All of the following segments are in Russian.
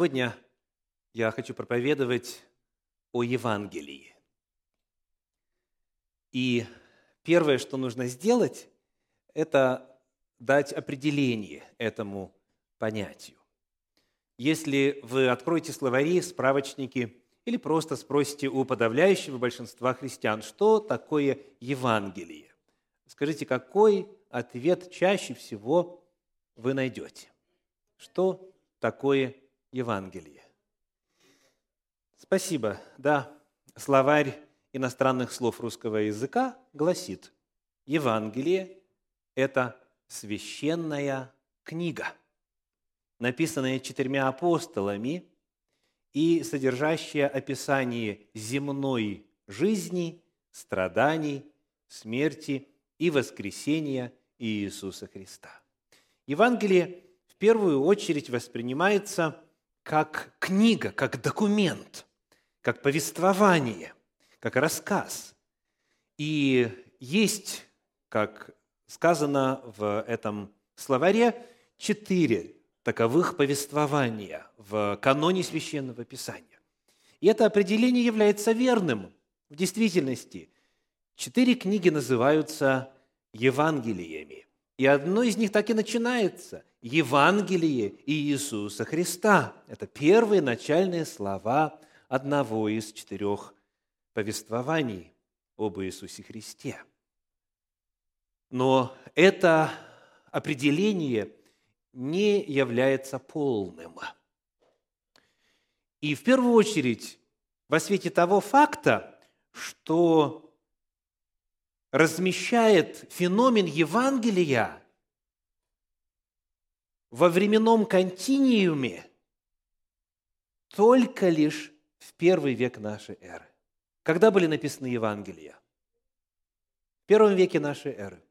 Сегодня я хочу проповедовать о Евангелии. И первое, что нужно сделать, это дать определение этому понятию. Если вы откроете словари, справочники или просто спросите у подавляющего большинства христиан, что такое Евангелие, скажите, какой ответ чаще всего вы найдете? Что такое Евангелие? Спасибо. Да, словарь иностранных слов русского языка гласит, Евангелие – это священная книга, написанная четырьмя апостолами и содержащая описание земной жизни, страданий, смерти и воскресения Иисуса Христа. Евангелие в первую очередь воспринимается как книга, как документ, как повествование, как рассказ. И есть, как сказано в этом словаре, четыре таковых повествования в каноне Священного Писания. И это определение является верным. В действительности, четыре книги называются Евангелиями. И одно из них так и начинается – Евангелие Иисуса Христа. Это первые начальные слова одного из четырех повествований об Иисусе Христе. Но это определение не является полным. И в первую очередь во свете того факта, что размещает феномен Евангелия во временном континиуме только лишь в первый век нашей эры. Когда были написаны Евангелия? В первом веке нашей эры.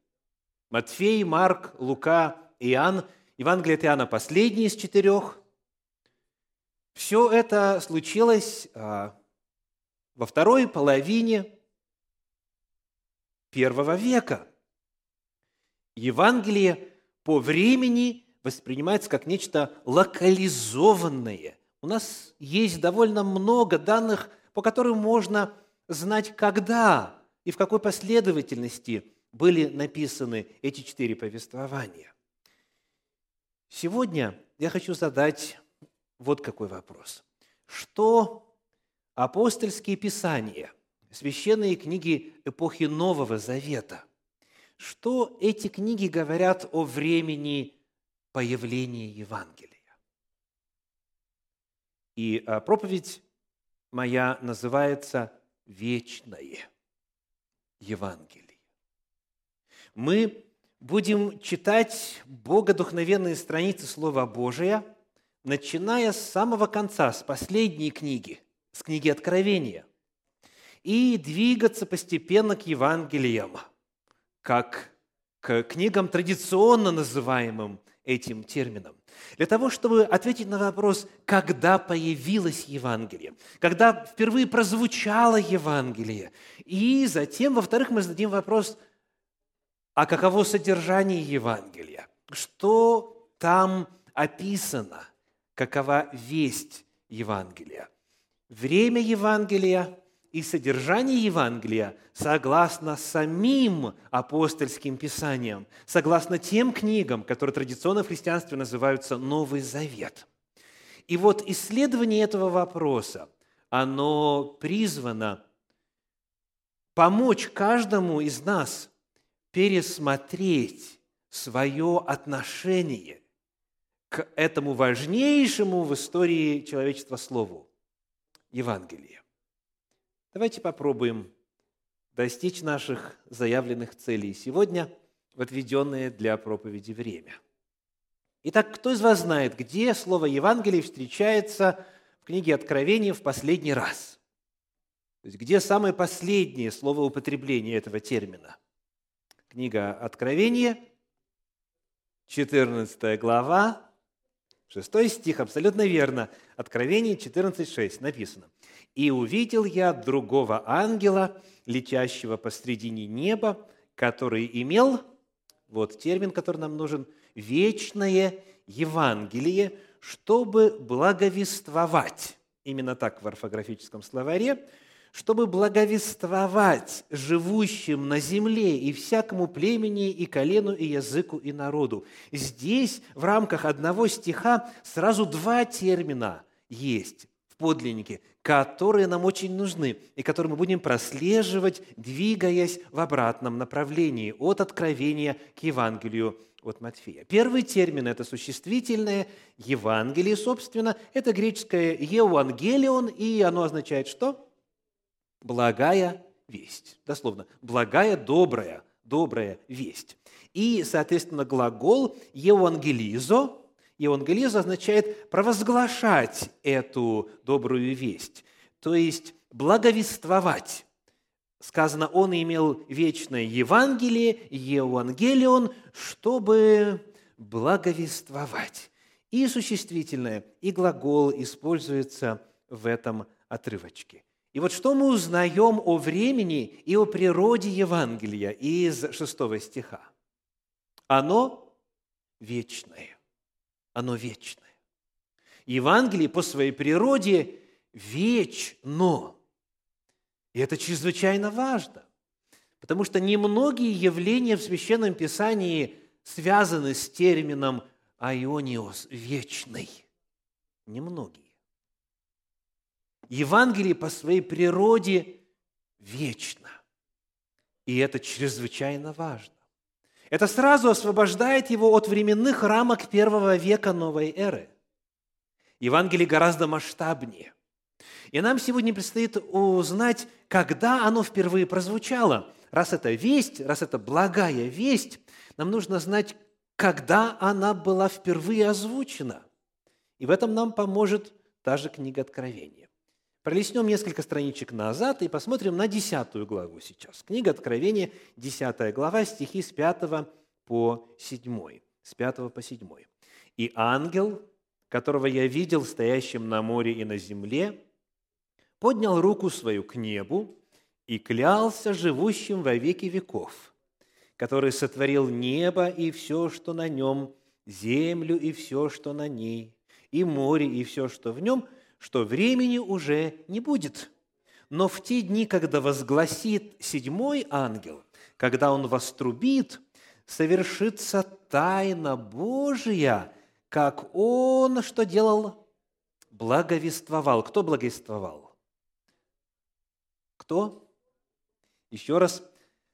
Матфей, Марк, Лука, Иоанн. Евангелие от Иоанна последний из четырех. Все это случилось а, во второй половине первого века. Евангелие по времени воспринимается как нечто локализованное. У нас есть довольно много данных, по которым можно знать, когда и в какой последовательности были написаны эти четыре повествования. Сегодня я хочу задать вот какой вопрос. Что апостольские писания – священные книги эпохи Нового Завета. Что эти книги говорят о времени появления Евангелия? И а, проповедь моя называется «Вечное Евангелие». Мы будем читать богодухновенные страницы Слова Божия, начиная с самого конца, с последней книги, с книги Откровения и двигаться постепенно к Евангелиям, как к книгам, традиционно называемым этим термином. Для того, чтобы ответить на вопрос, когда появилось Евангелие, когда впервые прозвучало Евангелие. И затем, во-вторых, мы зададим вопрос, а каково содержание Евангелия? Что там описано? Какова весть Евангелия? Время Евангелия и содержание Евангелия согласно самим апостольским писаниям, согласно тем книгам, которые традиционно в христианстве называются Новый Завет. И вот исследование этого вопроса, оно призвано помочь каждому из нас пересмотреть свое отношение к этому важнейшему в истории человечества слову – Евангелию. Давайте попробуем достичь наших заявленных целей сегодня в отведенное для проповеди время. Итак, кто из вас знает, где слово Евангелие встречается в книге Откровения в последний раз? То есть, где самое последнее слово употребления этого термина? Книга Откровения, 14 глава, Шестой стих, абсолютно верно. Откровение 14.6 написано. «И увидел я другого ангела, летящего посредине неба, который имел, вот термин, который нам нужен, вечное Евангелие, чтобы благовествовать. Именно так в орфографическом словаре чтобы благовествовать живущим на земле и всякому племени, и колену, и языку, и народу. Здесь в рамках одного стиха сразу два термина есть в подлиннике, которые нам очень нужны и которые мы будем прослеживать, двигаясь в обратном направлении от Откровения к Евангелию от Матфея. Первый термин – это существительное, Евангелие, собственно, это греческое «евангелион», и оно означает что? Благая весть. Дословно, благая, добрая, добрая весть. И, соответственно, глагол «евангелизо» Евангелизо означает провозглашать эту добрую весть, то есть благовествовать. Сказано, он имел вечное Евангелие, Евангелион, чтобы благовествовать. И существительное, и глагол используется в этом отрывочке. И вот что мы узнаем о времени и о природе Евангелия из шестого стиха? Оно вечное. Оно вечное. Евангелие по своей природе вечно. И это чрезвычайно важно, потому что немногие явления в Священном Писании связаны с термином «айониос» – «вечный». Немногие. Евангелие по своей природе вечно. И это чрезвычайно важно. Это сразу освобождает его от временных рамок первого века новой эры. Евангелие гораздо масштабнее. И нам сегодня предстоит узнать, когда оно впервые прозвучало. Раз это весть, раз это благая весть, нам нужно знать, когда она была впервые озвучена. И в этом нам поможет та же книга Откровения. Пролистнем несколько страничек назад и посмотрим на десятую главу сейчас. Книга Откровения, десятая глава, стихи с 5 по 7. С 5 по 7. «И ангел, которого я видел стоящим на море и на земле, поднял руку свою к небу и клялся живущим во веки веков, который сотворил небо и все, что на нем, землю и все, что на ней, и море и все, что в нем – что времени уже не будет. Но в те дни, когда возгласит седьмой ангел, когда он вострубит, совершится тайна Божия, как он что делал? Благовествовал. Кто благовествовал? Кто? Еще раз.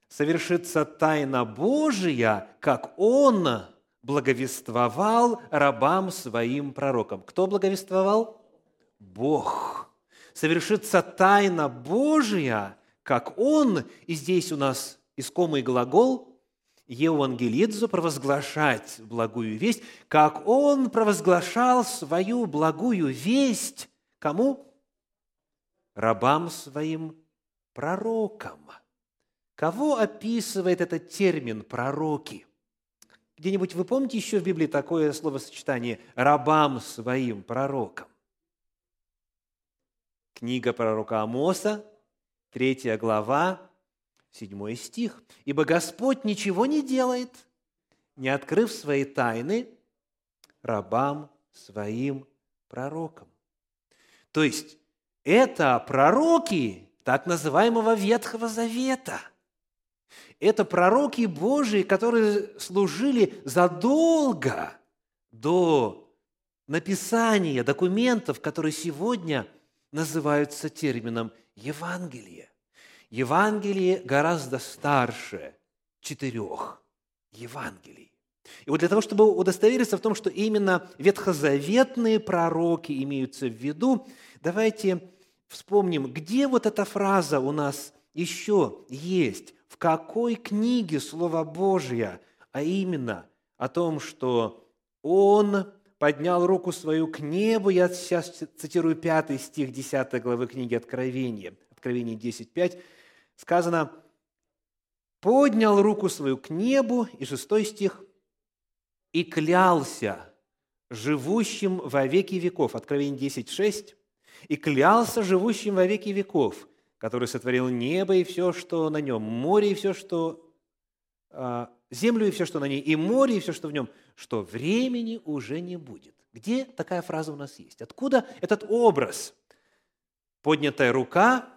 Совершится тайна Божия, как он благовествовал рабам своим пророкам. Кто благовествовал? Бог. Совершится тайна Божия, как Он, и здесь у нас искомый глагол «евангелидзо» – провозглашать благую весть, как Он провозглашал свою благую весть кому? Рабам своим пророкам. Кого описывает этот термин «пророки»? Где-нибудь вы помните еще в Библии такое словосочетание «рабам своим пророкам»? Книга пророка Амоса, третья глава, седьмой стих. «Ибо Господь ничего не делает, не открыв свои тайны рабам своим пророкам». То есть, это пророки так называемого Ветхого Завета. Это пророки Божии, которые служили задолго до написания документов, которые сегодня – называются термином Евангелие. Евангелие гораздо старше четырех Евангелий. И вот для того, чтобы удостовериться в том, что именно ветхозаветные пророки имеются в виду, давайте вспомним, где вот эта фраза у нас еще есть, в какой книге Слово Божье, а именно о том, что Он поднял руку свою к небу, я сейчас цитирую 5 стих 10 главы книги Откровения, Откровение 10.5, сказано, поднял руку свою к небу, и 6 стих, и клялся живущим во веки веков, Откровение 10.6, и клялся живущим во веки веков, который сотворил небо и все, что на нем, море и все, что а, землю и все, что на ней, и море и все, что в нем, что времени уже не будет. Где такая фраза у нас есть? Откуда этот образ? Поднятая рука,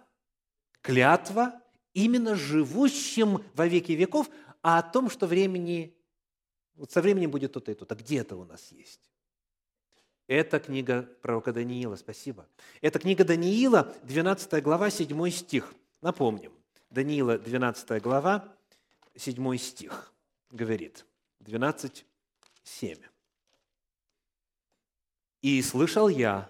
клятва именно живущим во веки веков, а о том, что времени, вот со временем будет то-то и то-то. Где это у нас есть? Это книга пророка Даниила, спасибо. Это книга Даниила, 12 глава, 7 стих. Напомним, Даниила, 12 глава, 7 стих говорит, 12, 7. «И слышал я,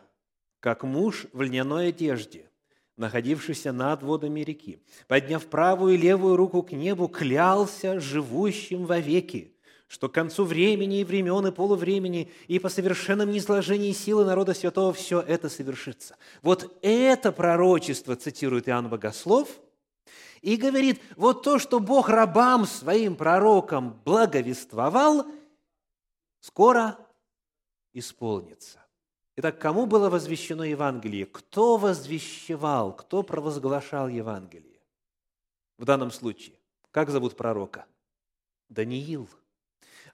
как муж в льняной одежде, находившийся над водами реки, подняв правую и левую руку к небу, клялся живущим вовеки, что к концу времени и времен и полувремени и по совершенном низложении силы народа святого все это совершится. Вот это пророчество цитирует Иоанн Богослов и говорит, вот то, что Бог рабам своим пророкам благовествовал, скоро исполнится. Итак, кому было возвещено Евангелие? Кто возвещевал, кто провозглашал Евангелие? В данном случае, как зовут пророка? Даниил.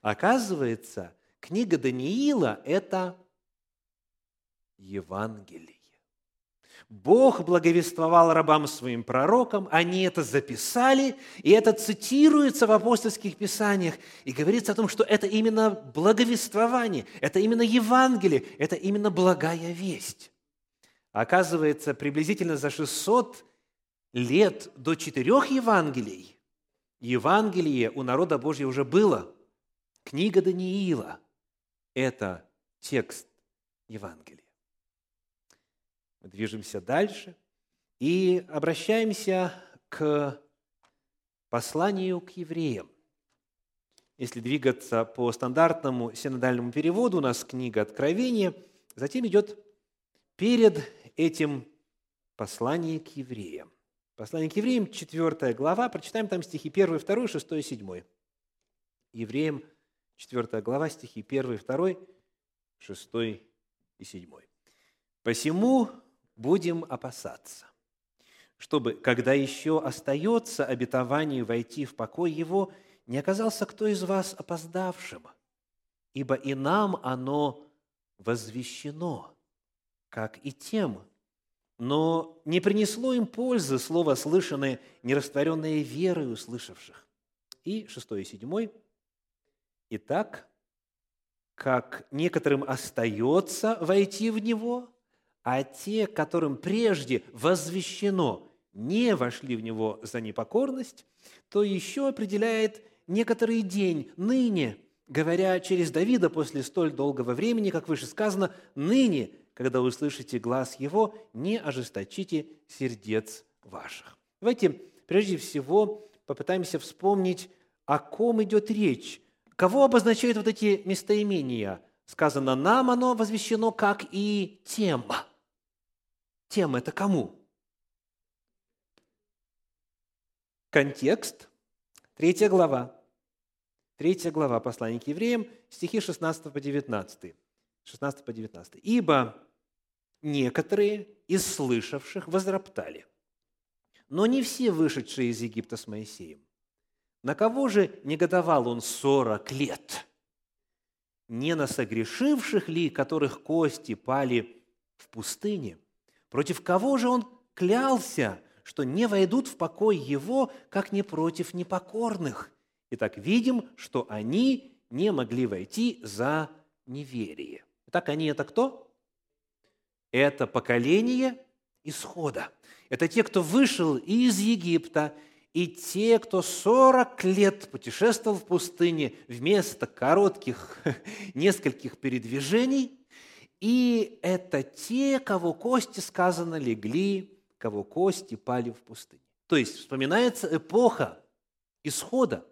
Оказывается, книга Даниила – это Евангелие. Бог благовествовал рабам своим пророкам, они это записали, и это цитируется в апостольских писаниях, и говорится о том, что это именно благовествование, это именно Евангелие, это именно благая весть. Оказывается, приблизительно за 600 лет до четырех Евангелий Евангелие у народа Божьего уже было. Книга Даниила – это текст Евангелия. Мы движемся дальше и обращаемся к посланию к евреям. Если двигаться по стандартному синодальному переводу, у нас книга Откровения, затем идет перед этим послание к евреям. Послание к евреям, 4 глава, прочитаем там стихи 1, 2, 6 и 7. Евреям, 4 глава, стихи 1, 2, 6 и 7. «Посему, будем опасаться, чтобы, когда еще остается обетование войти в покой его, не оказался кто из вас опоздавшим, ибо и нам оно возвещено, как и тем, но не принесло им пользы слово, слышанное, нерастворенное верой услышавших. И шестой и седьмой. Итак, как некоторым остается войти в него – а те, которым прежде возвещено, не вошли в него за непокорность, то еще определяет некоторый день, ныне, говоря через Давида после столь долгого времени, как выше сказано, ныне, когда услышите глаз его, не ожесточите сердец ваших. Давайте прежде всего попытаемся вспомнить, о ком идет речь, кого обозначают вот эти местоимения. Сказано, нам оно возвещено, как и тем – тем это кому? Контекст, третья глава. Третья глава послания к евреям, стихи 16 по 19. 16 по 19. «Ибо некоторые из слышавших возроптали, но не все вышедшие из Египта с Моисеем. На кого же негодовал он сорок лет? Не на согрешивших ли, которых кости пали в пустыне – Против кого же он клялся, что не войдут в покой его, как не против непокорных? Итак, видим, что они не могли войти за неверие. Итак, они это кто? Это поколение исхода. Это те, кто вышел из Египта, и те, кто 40 лет путешествовал в пустыне вместо коротких нескольких передвижений, и это те, кого кости, сказано, легли, кого кости пали в пустыне. То есть вспоминается эпоха исхода,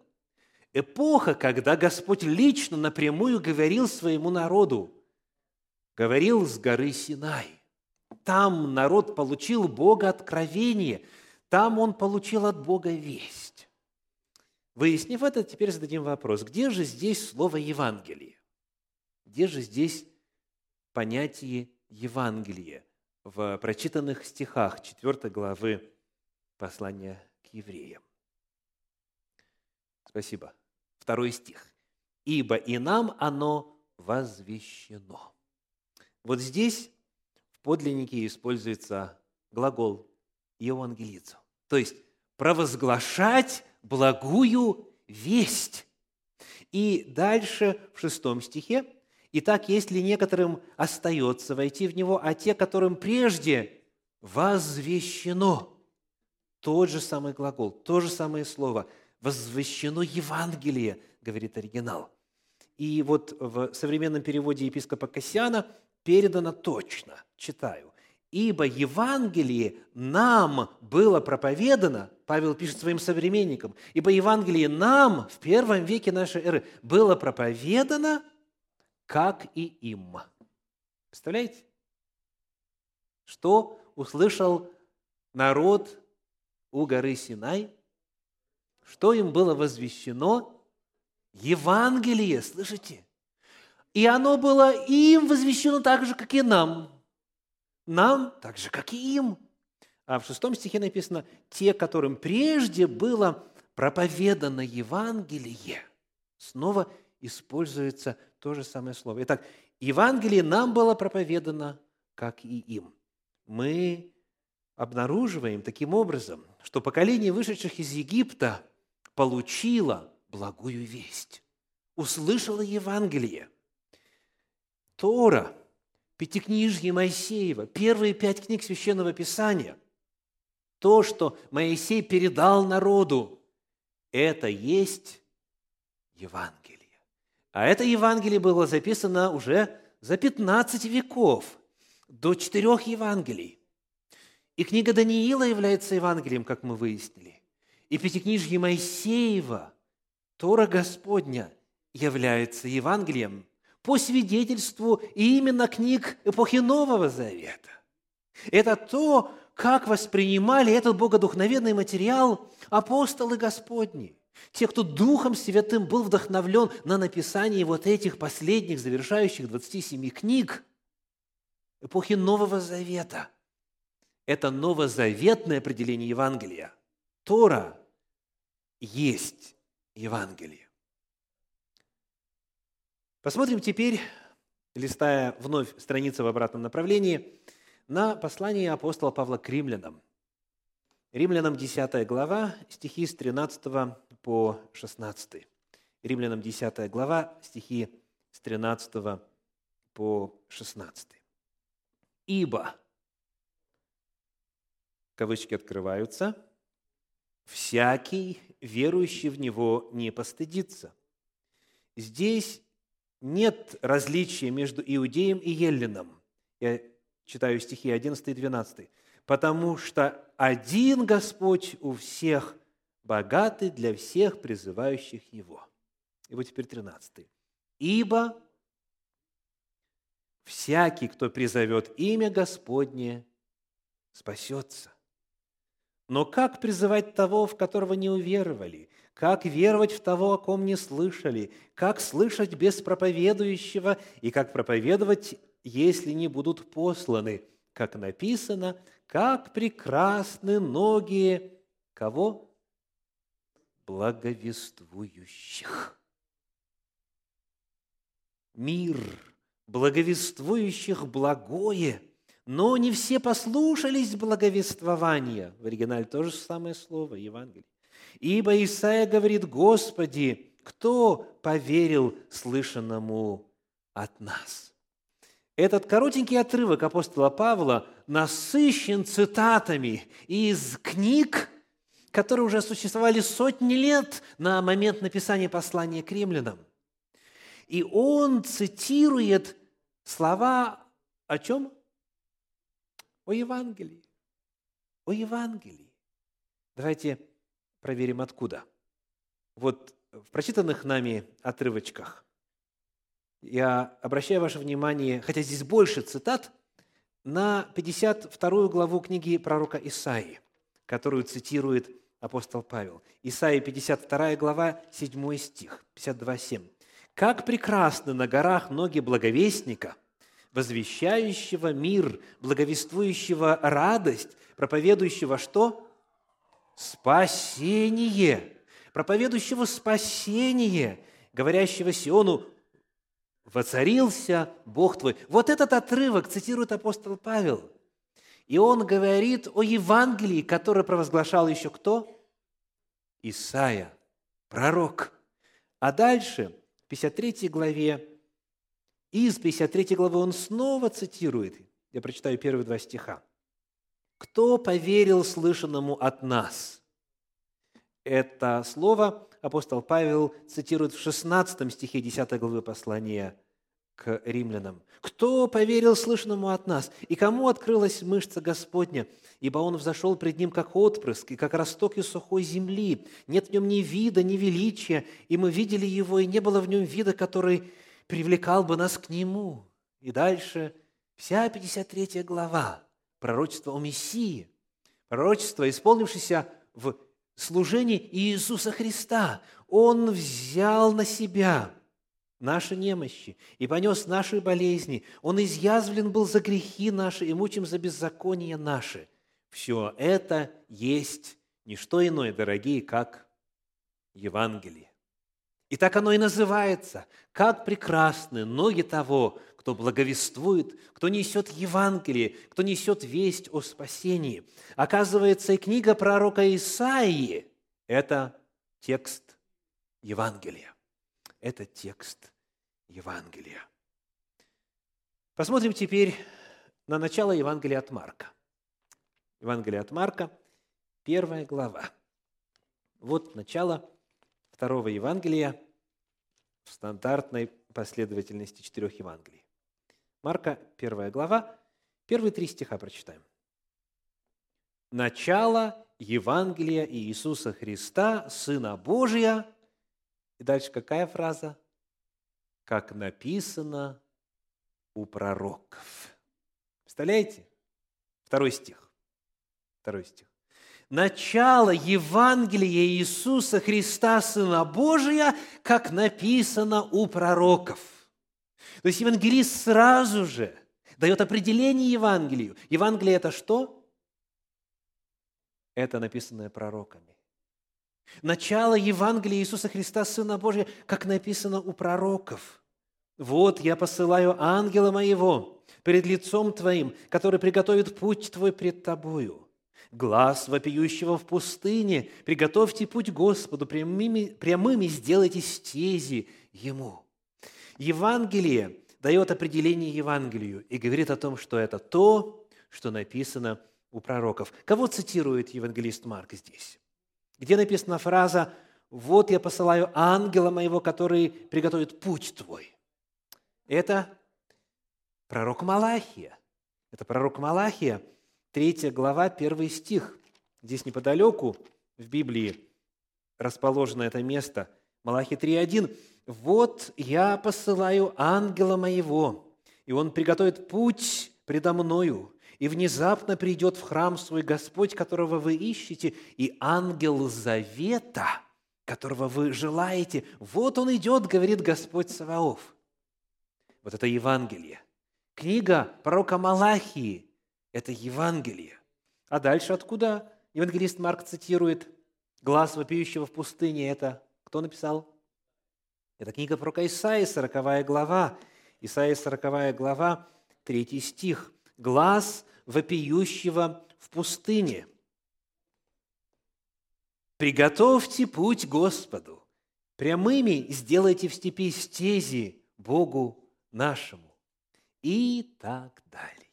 эпоха, когда Господь лично напрямую говорил своему народу, говорил с горы Синай. Там народ получил Бога откровение, там он получил от Бога весть. Выяснив это, теперь зададим вопрос, где же здесь слово Евангелие? Где же здесь понятие Евангелия в прочитанных стихах 4 главы послания к евреям. Спасибо. Второй стих. «Ибо и нам оно возвещено». Вот здесь в подлиннике используется глагол «евангелицу», то есть провозглашать благую весть. И дальше в шестом стихе «Итак, если некоторым остается войти в него, а те, которым прежде возвещено». Тот же самый глагол, то же самое слово. «Возвещено Евангелие», говорит оригинал. И вот в современном переводе епископа Кассиана передано точно, читаю. «Ибо Евангелие нам было проповедано», Павел пишет своим современникам, «ибо Евангелие нам в первом веке нашей эры было проповедано, как и им». Представляете? Что услышал народ у горы Синай? Что им было возвещено? Евангелие, слышите? И оно было им возвещено так же, как и нам. Нам так же, как и им. А в шестом стихе написано, те, которым прежде было проповедано Евангелие, снова используется то же самое слово. Итак, Евангелие нам было проповедано, как и им. Мы обнаруживаем таким образом, что поколение вышедших из Египта получило благую весть, услышало Евангелие. Тора, Пятикнижье Моисеева, первые пять книг Священного Писания, то, что Моисей передал народу, это есть Евангелие. А это Евангелие было записано уже за 15 веков, до четырех Евангелий. И книга Даниила является Евангелием, как мы выяснили. И Пятикнижье Моисеева, Тора Господня, является Евангелием по свидетельству именно книг эпохи Нового Завета. Это то, как воспринимали этот богодухновенный материал апостолы Господни, те, кто Духом Святым был вдохновлен на написание вот этих последних, завершающих 27 книг эпохи Нового Завета. Это новозаветное определение Евангелия. Тора есть Евангелие. Посмотрим теперь, листая вновь страницу в обратном направлении, на послание апостола Павла к римлянам. Римлянам 10 глава, стихи с 13 по 16. Римлянам 10 глава, стихи с 13 по 16. «Ибо, кавычки открываются, всякий, верующий в Него, не постыдится. Здесь нет различия между иудеем и еллином. Я читаю стихи 11 и 12. «Потому что один Господь у всех, богатый для всех призывающих Его». И вот теперь 13. «Ибо всякий, кто призовет имя Господне, спасется». Но как призывать того, в которого не уверовали? Как веровать в того, о ком не слышали? Как слышать без проповедующего? И как проповедовать, если не будут посланы? Как написано, как прекрасны ноги кого? Благовествующих. Мир, благовествующих благое – но не все послушались благовествования. В оригинале то же самое слово, Евангелие. Ибо Исаия говорит, Господи, кто поверил слышанному от нас? Этот коротенький отрывок апостола Павла насыщен цитатами из книг, которые уже существовали сотни лет на момент написания послания к римлянам. И он цитирует слова о чем? о Евангелии. О Евангелии. Давайте проверим, откуда. Вот в прочитанных нами отрывочках я обращаю ваше внимание, хотя здесь больше цитат, на 52 главу книги пророка Исаии, которую цитирует апостол Павел. Исаии 52 глава, 7 стих, 52-7. «Как прекрасны на горах ноги благовестника – возвещающего мир, благовествующего радость, проповедующего что? Спасение. Проповедующего спасение, говорящего Сиону, воцарился Бог твой. Вот этот отрывок цитирует апостол Павел. И он говорит о Евангелии, которое провозглашал еще кто? Исаия, пророк. А дальше, в 53 главе, из 53 главы он снова цитирует, я прочитаю первые два стиха. «Кто поверил слышанному от нас?» Это слово апостол Павел цитирует в 16 стихе 10 главы послания к римлянам. «Кто поверил слышанному от нас, и кому открылась мышца Господня? Ибо он взошел пред ним, как отпрыск, и как росток из сухой земли. Нет в нем ни вида, ни величия, и мы видели его, и не было в нем вида, который привлекал бы нас к нему». И дальше вся 53 глава, пророчество о Мессии, пророчество, исполнившееся в служении Иисуса Христа. Он взял на себя – наши немощи и понес наши болезни. Он изъязвлен был за грехи наши и мучим за беззакония наши. Все это есть не что иное, дорогие, как Евангелие. И так оно и называется. Как прекрасны ноги того, кто благовествует, кто несет Евангелие, кто несет весть о спасении. Оказывается, и книга пророка Исаии – это текст Евангелия. Это текст Евангелия. Посмотрим теперь на начало Евангелия от Марка. Евангелие от Марка, первая глава. Вот начало второго Евангелия в стандартной последовательности четырех Евангелий. Марка, первая глава, первые три стиха прочитаем. Начало Евангелия Иисуса Христа, Сына Божия. И дальше какая фраза? Как написано у пророков. Представляете? Второй стих. Второй стих. Начало Евангелия Иисуса Христа, Сына Божия, как написано у пророков. То есть евангелист сразу же дает определение Евангелию. Евангелие – это что? Это написанное пророками. Начало Евангелия Иисуса Христа, Сына Божия, как написано у пророков. «Вот я посылаю ангела моего перед лицом твоим, который приготовит путь твой пред тобою. Глаз вопиющего в пустыне, приготовьте путь Господу, прямыми, прямыми сделайте стези Ему». Евангелие дает определение Евангелию и говорит о том, что это то, что написано у пророков. Кого цитирует евангелист Марк здесь? Где написана фраза «Вот я посылаю ангела моего, который приготовит путь твой». Это пророк Малахия. Это пророк Малахия, третья глава, первый стих. Здесь неподалеку в Библии расположено это место. Малахия 3.1. «Вот я посылаю ангела моего, и он приготовит путь предо мною, и внезапно придет в храм свой Господь, которого вы ищете, и ангел завета, которого вы желаете. Вот он идет, говорит Господь Саваоф. Вот это Евангелие. Книга пророка Малахии – это Евангелие. А дальше откуда евангелист Марк цитирует «Глаз вопиющего в пустыне» – это кто написал? Это книга пророка Исаии, 40 глава. Исаия, 40 глава, 3 стих глаз вопиющего в пустыне. Приготовьте путь Господу, прямыми сделайте в степи стези Богу нашему. И так далее.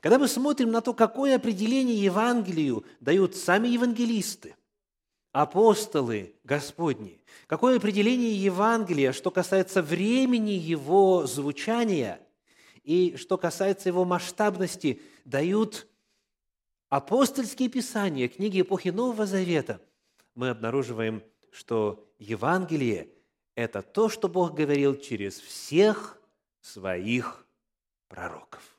Когда мы смотрим на то, какое определение Евангелию дают сами евангелисты, апостолы Господни, какое определение Евангелия, что касается времени его звучания – и что касается его масштабности, дают апостольские писания, книги эпохи Нового Завета, мы обнаруживаем, что Евангелие – это то, что Бог говорил через всех своих пророков.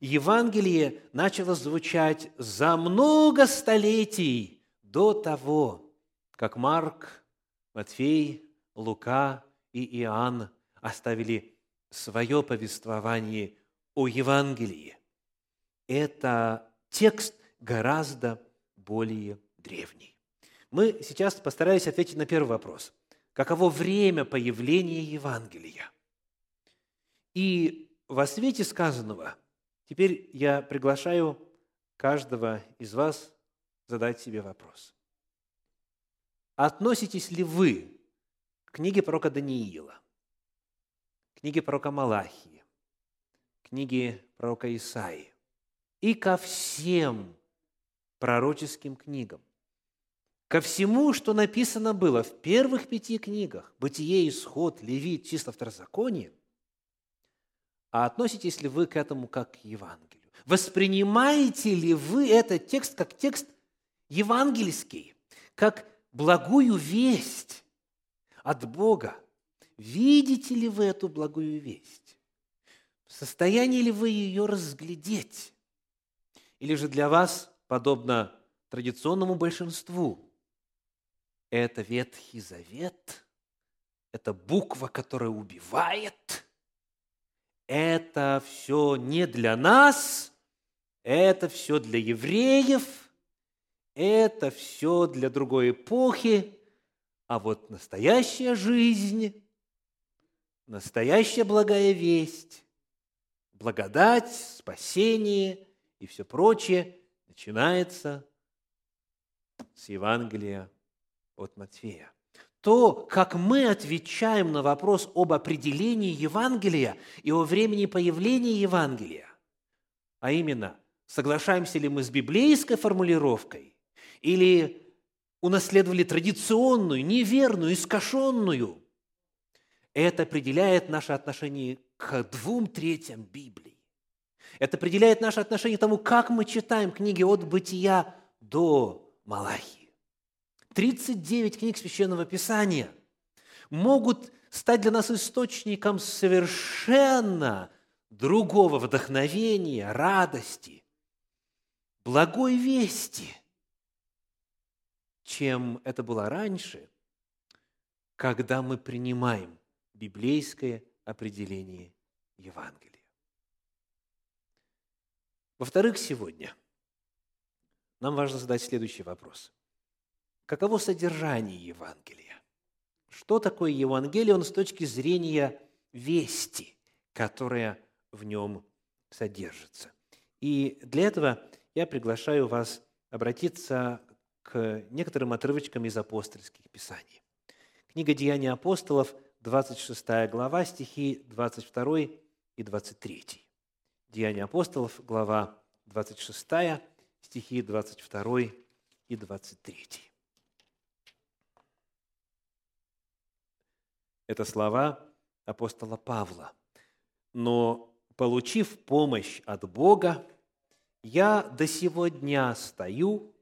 Евангелие начало звучать за много столетий до того, как Марк, Матфей, Лука и Иоанн оставили свое повествование о Евангелии. Это текст гораздо более древний. Мы сейчас постарались ответить на первый вопрос. Каково время появления Евангелия? И во свете сказанного, теперь я приглашаю каждого из вас задать себе вопрос. Относитесь ли вы к книге пророка Даниила, книге пророка Малахии, книге пророка Исаии и ко всем пророческим книгам, ко всему, что написано было в первых пяти книгах, Бытие, Исход, Левит, Чисто Второзаконие, а относитесь ли вы к этому как к Евангелию? Воспринимаете ли вы этот текст как текст евангельский, как благую весть от Бога? Видите ли вы эту благую весть? В состоянии ли вы ее разглядеть? Или же для вас, подобно традиционному большинству, это Ветхий Завет, это буква, которая убивает, это все не для нас, это все для евреев, это все для другой эпохи, а вот настоящая жизнь, настоящая благая весть, благодать, спасение и все прочее начинается с Евангелия от Матфея. То, как мы отвечаем на вопрос об определении Евангелия и о времени появления Евангелия, а именно, соглашаемся ли мы с библейской формулировкой или унаследовали традиционную, неверную, искаженную, это определяет наше отношение к двум третьим Библии. Это определяет наше отношение к тому, как мы читаем книги от Бытия до Малахии. 39 книг Священного Писания могут стать для нас источником совершенно другого вдохновения, радости, благой вести, чем это было раньше, когда мы принимаем библейское определение Евангелия. Во-вторых, сегодня нам важно задать следующий вопрос. Каково содержание Евангелия? Что такое Евангелие он с точки зрения вести, которая в нем содержится? И для этого я приглашаю вас обратиться к некоторым отрывочкам из апостольских писаний. Книга «Деяния апостолов», 26 глава, стихи 22 и 23. Деяния апостолов, глава 26, стихи 22 и 23. Это слова апостола Павла. Но, получив помощь от Бога, я до сего дня стою,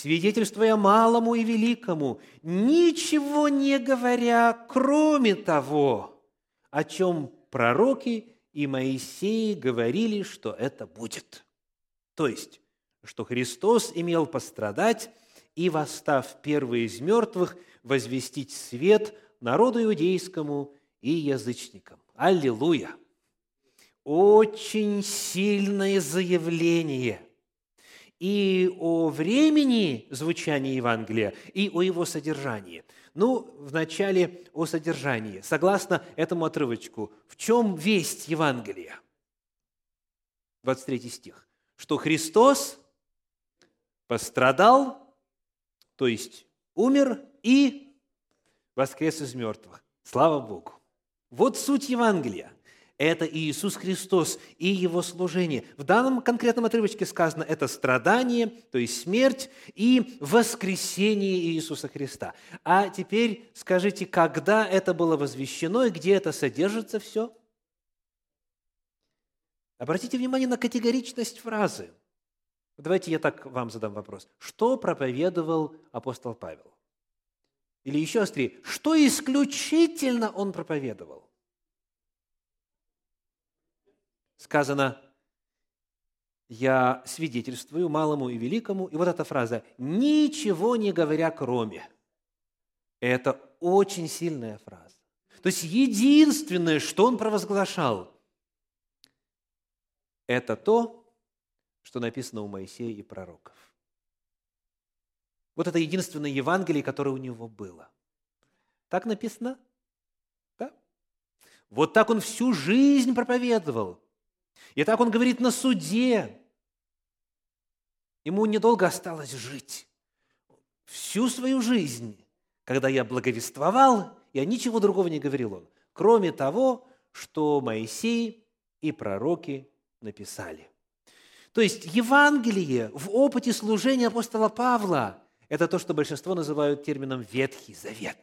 свидетельствуя малому и великому, ничего не говоря, кроме того, о чем пророки и Моисей говорили, что это будет. То есть, что Христос имел пострадать и, восстав первый из мертвых, возвестить свет – народу иудейскому и язычникам. Аллилуйя! Очень сильное заявление и о времени звучания Евангелия, и о его содержании. Ну, вначале о содержании. Согласно этому отрывочку, в чем весть Евангелия? 23 стих. Что Христос пострадал, то есть умер и воскрес из мертвых. Слава Богу! Вот суть Евангелия. Это Иисус Христос и Его служение. В данном конкретном отрывочке сказано, это страдание, то есть смерть и воскресение Иисуса Христа. А теперь скажите, когда это было возвещено и где это содержится все? Обратите внимание на категоричность фразы. Давайте я так вам задам вопрос. Что проповедовал апостол Павел? Или еще острее, что исключительно он проповедовал? Сказано, я свидетельствую малому и великому, и вот эта фраза, ничего не говоря кроме. Это очень сильная фраза. То есть единственное, что он провозглашал, это то, что написано у Моисея и пророков. Вот это единственное Евангелие, которое у него было. Так написано? Да? Вот так он всю жизнь проповедовал. И так он говорит на суде. Ему недолго осталось жить. Всю свою жизнь, когда я благовествовал, я ничего другого не говорил он, кроме того, что Моисей и пророки написали. То есть Евангелие в опыте служения апостола Павла – это то, что большинство называют термином «Ветхий Завет».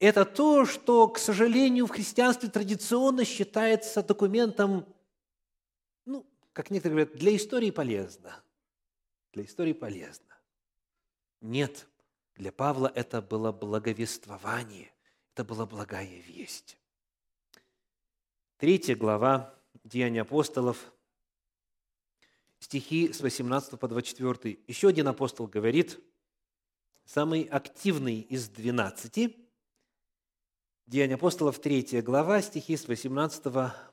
Это то, что, к сожалению, в христианстве традиционно считается документом, ну, как некоторые говорят, для истории полезно. Для истории полезно. Нет, для Павла это было благовествование, это была благая весть. Третья глава Деяния апостолов, стихи с 18 по 24. Еще один апостол говорит, самый активный из 12, Деяния апостолов, 3 глава, стихи с 18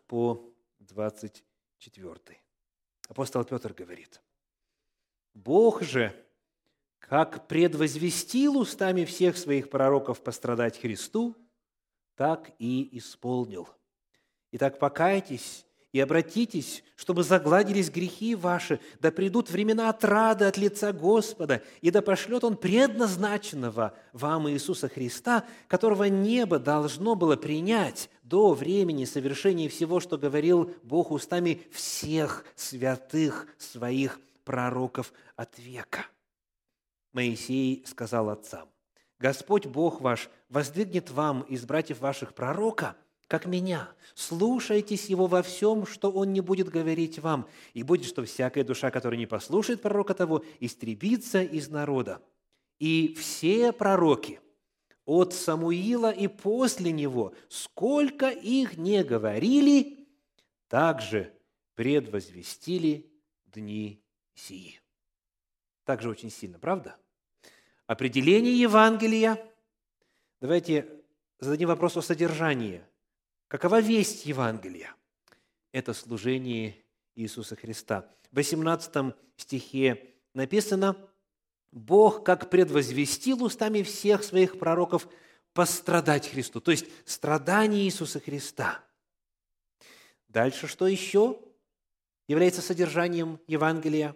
по 24. Апостол Петр говорит, «Бог же, как предвозвестил устами всех своих пророков пострадать Христу, так и исполнил. Итак, покайтесь и обратитесь, чтобы загладились грехи ваши, да придут времена отрады от лица Господа, и да пошлет Он предназначенного вам Иисуса Христа, которого небо должно было принять до времени совершения всего, что говорил Бог устами всех святых своих пророков от века. Моисей сказал отцам, «Господь Бог ваш воздвигнет вам из братьев ваших пророка – как меня. Слушайтесь его во всем, что он не будет говорить вам, и будет, что всякая душа, которая не послушает пророка того, истребится из народа. И все пророки, от Самуила и после него, сколько их не говорили, также предвозвестили дни сии. Также очень сильно, правда? Определение Евангелия. Давайте зададим вопрос о содержании – Какова весть Евангелия? Это служение Иисуса Христа. В 18 стихе написано, Бог как предвозвестил устами всех своих пророков пострадать Христу, то есть страдание Иисуса Христа. Дальше что еще является содержанием Евангелия?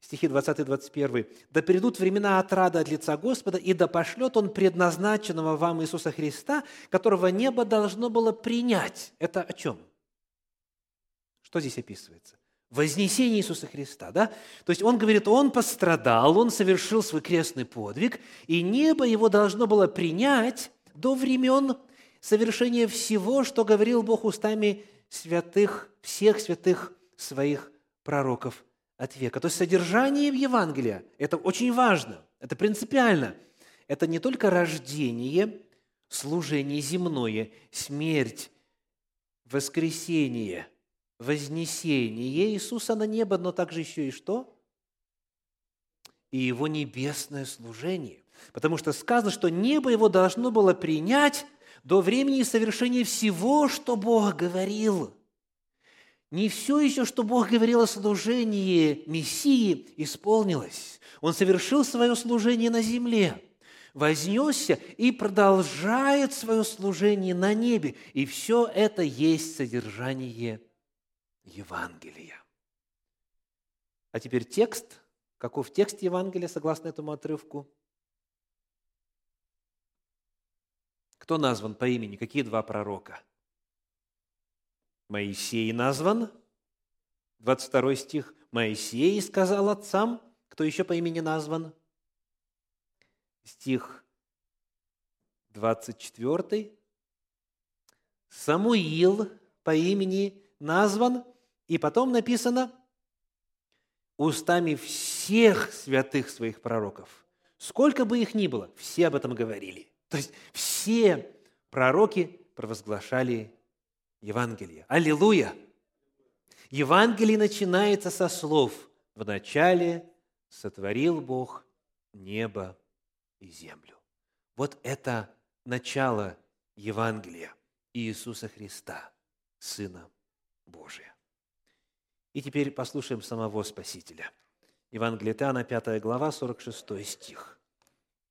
Стихи 20-21. «Да перейдут времена отрада от лица Господа, и да пошлет Он предназначенного вам Иисуса Христа, которого небо должно было принять». Это о чем? Что здесь описывается? Вознесение Иисуса Христа, да? То есть он говорит, он пострадал, он совершил свой крестный подвиг, и небо его должно было принять до времен совершения всего, что говорил Бог устами святых, всех святых своих пророков от века. То есть содержание Евангелия – это очень важно, это принципиально. Это не только рождение, служение земное, смерть, воскресение, вознесение Иисуса на небо, но также еще и что? И Его небесное служение. Потому что сказано, что небо Его должно было принять до времени совершения всего, что Бог говорил – не все еще, что Бог говорил о служении Мессии, исполнилось. Он совершил свое служение на земле, вознесся и продолжает свое служение на небе. И все это есть содержание Евангелия. А теперь текст. Каков текст Евангелия, согласно этому отрывку? Кто назван по имени? Какие два пророка? Моисей назван, 22 стих, Моисей сказал отцам, кто еще по имени назван? Стих 24. Самуил по имени назван, и потом написано устами всех святых своих пророков. Сколько бы их ни было, все об этом говорили. То есть все пророки провозглашали Евангелие. Аллилуйя! Евангелие начинается со слов «В начале сотворил Бог небо и землю». Вот это начало Евангелия Иисуса Христа, Сына Божия. И теперь послушаем самого Спасителя. Евангелие от Иоанна, 5 глава, 46 стих.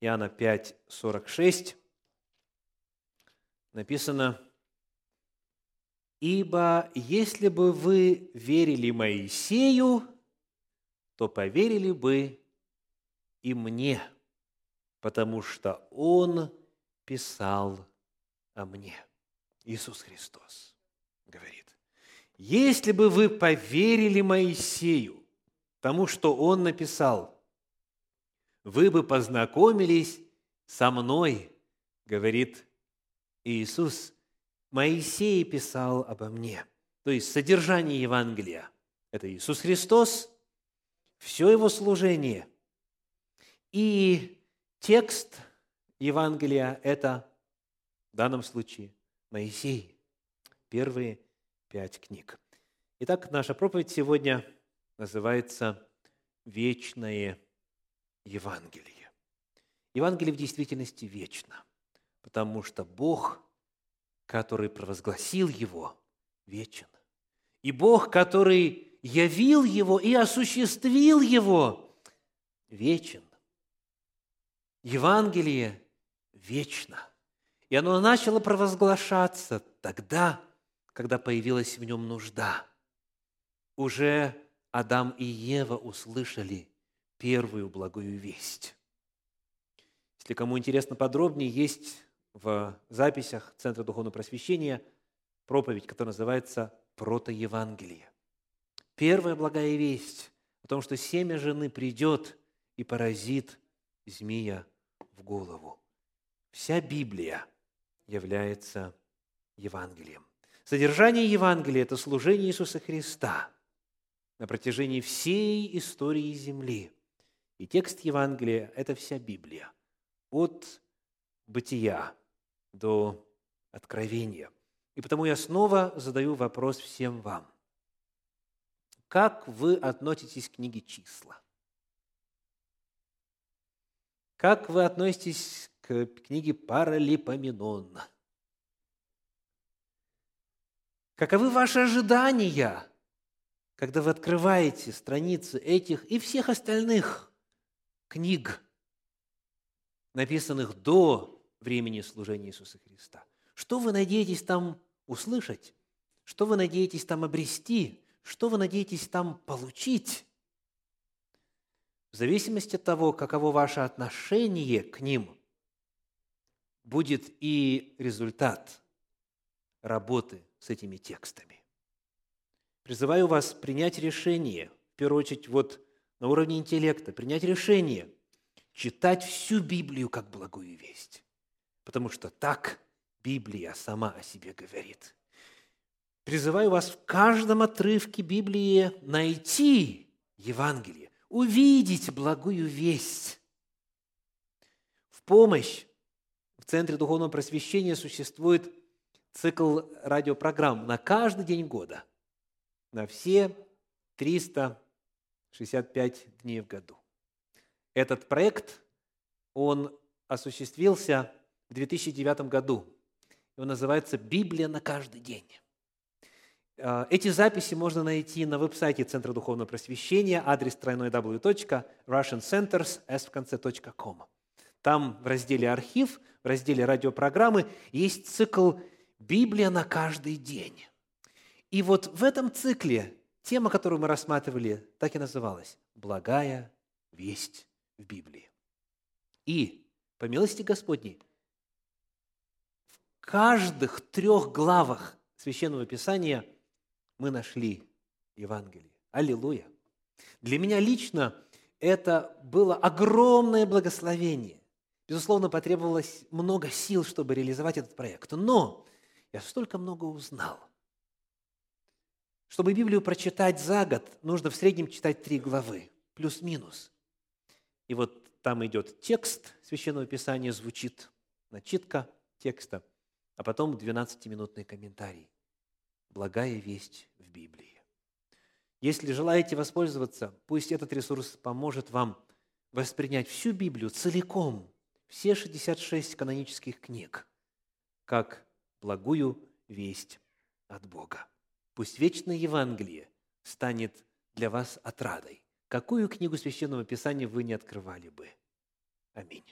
Иоанна 5, 46. написано, «Ибо если бы вы верили Моисею, то поверили бы и мне, потому что он писал о мне». Иисус Христос говорит, «Если бы вы поверили Моисею, тому, что он написал, вы бы познакомились со мной, говорит Иисус. Моисей писал обо мне. То есть содержание Евангелия – это Иисус Христос, все его служение. И текст Евангелия – это в данном случае Моисей, первые пять книг. Итак, наша проповедь сегодня называется «Вечное Евангелие». Евангелие в действительности вечно, потому что Бог, который провозгласил его, вечен. И Бог, который явил его и осуществил его, вечен. Евангелие вечно. И оно начало провозглашаться тогда, когда появилась в нем нужда. Уже Адам и Ева услышали первую благую весть. Если кому интересно подробнее, есть в записях Центра Духовного Просвещения проповедь, которая называется «Протоевангелие». Первая благая весть о том, что семя жены придет и поразит змея в голову. Вся Библия является Евангелием. Содержание Евангелия – это служение Иисуса Христа – на протяжении всей истории Земли. И текст Евангелия – это вся Библия, от бытия до откровения. И потому я снова задаю вопрос всем вам. Как вы относитесь к книге «Числа»? Как вы относитесь к книге «Паралипоменон»? Каковы ваши ожидания когда вы открываете страницы этих и всех остальных книг, написанных до времени служения Иисуса Христа. Что вы надеетесь там услышать? Что вы надеетесь там обрести? Что вы надеетесь там получить? В зависимости от того, каково ваше отношение к ним, будет и результат работы с этими текстами. Призываю вас принять решение, в первую очередь вот на уровне интеллекта, принять решение читать всю Библию как благую весть, потому что так Библия сама о себе говорит. Призываю вас в каждом отрывке Библии найти Евангелие, увидеть благую весть. В помощь в Центре Духовного Просвещения существует цикл радиопрограмм на каждый день года – на все 365 дней в году. Этот проект, он осуществился в 2009 году. Он называется «Библия на каждый день». А, эти записи можно найти на веб-сайте Центра Духовного Просвещения, адрес тройной www.russiancenters.com. Там в разделе «Архив», в разделе «Радиопрограммы» есть цикл «Библия на каждый день». И вот в этом цикле тема, которую мы рассматривали, так и называлась «Благая весть в Библии». И, по милости Господней, каждых трех главах Священного Писания мы нашли Евангелие. Аллилуйя! Для меня лично это было огромное благословение. Безусловно, потребовалось много сил, чтобы реализовать этот проект. Но я столько много узнал – чтобы Библию прочитать за год, нужно в среднем читать три главы, плюс-минус. И вот там идет текст Священного Писания, звучит начитка текста, а потом 12-минутный комментарий. Благая весть в Библии. Если желаете воспользоваться, пусть этот ресурс поможет вам воспринять всю Библию целиком, все 66 канонических книг, как благую весть от Бога. Пусть вечное Евангелие станет для вас отрадой. Какую книгу Священного Писания вы не открывали бы? Аминь.